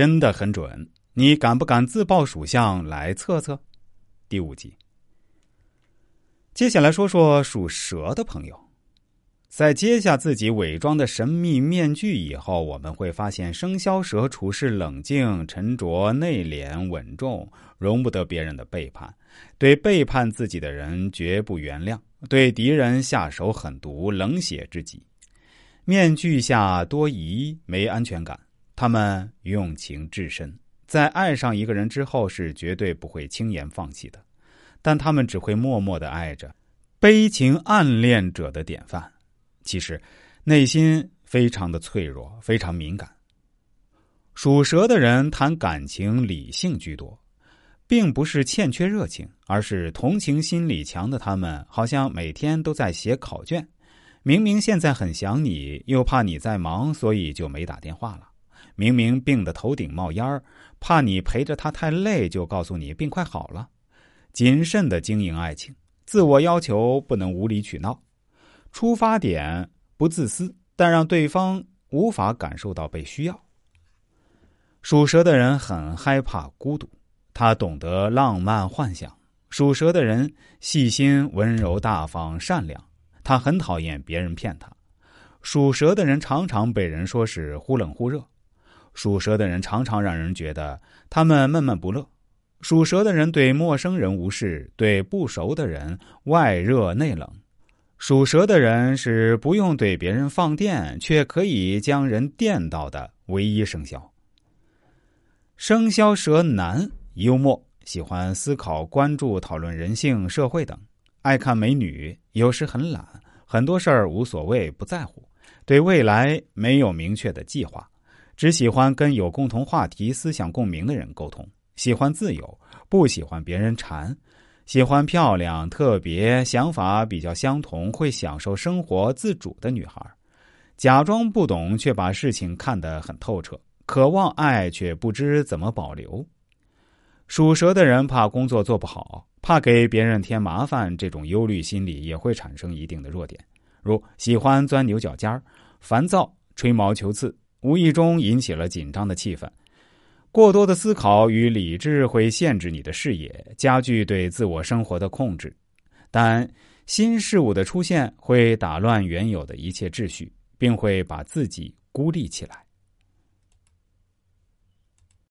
真的很准。你敢不敢自报属相来测测？第五集。接下来说说属蛇的朋友。在揭下自己伪装的神秘面具以后，我们会发现生肖蛇处事冷静、沉着、内敛、稳重，容不得别人的背叛，对背叛自己的人绝不原谅，对敌人下手狠毒、冷血至极。面具下多疑、没安全感，他们用情至深，在爱上一个人之后是绝对不会轻言放弃的，但他们只会默默的爱着，悲情暗恋者的典范。其实，内心非常的脆弱，非常敏感。属蛇的人谈感情理性居多，并不是欠缺热情，而是同情心理强的他们，好像每天都在写考卷。明明现在很想你，又怕你在忙，所以就没打电话了。明明病得头顶冒烟儿，怕你陪着他太累，就告诉你病快好了。谨慎的经营爱情，自我要求不能无理取闹。出发点不自私，但让对方无法感受到被需要。属蛇的人很害怕孤独，他懂得浪漫幻想。属蛇的人细心、温柔、大方、善良，他很讨厌别人骗他。属蛇的人常常被人说是忽冷忽热，属蛇的人常常让人觉得他们闷闷不乐。属蛇的人对陌生人无视，对不熟的人外热内冷。属蛇的人是不用对别人放电，却可以将人电到的唯一生肖。生肖蛇男幽默，喜欢思考、关注、讨论人性、社会等，爱看美女，有时很懒，很多事儿无所谓，不在乎，对未来没有明确的计划，只喜欢跟有共同话题、思想共鸣的人沟通，喜欢自由，不喜欢别人缠。喜欢漂亮、特别、想法比较相同、会享受生活、自主的女孩，假装不懂却把事情看得很透彻，渴望爱却不知怎么保留。属蛇的人怕工作做不好，怕给别人添麻烦，这种忧虑心理也会产生一定的弱点，如喜欢钻牛角尖儿、烦躁、吹毛求疵，无意中引起了紧张的气氛。过多的思考与理智会限制你的视野，加剧对自我生活的控制。但新事物的出现会打乱原有的一切秩序，并会把自己孤立起来。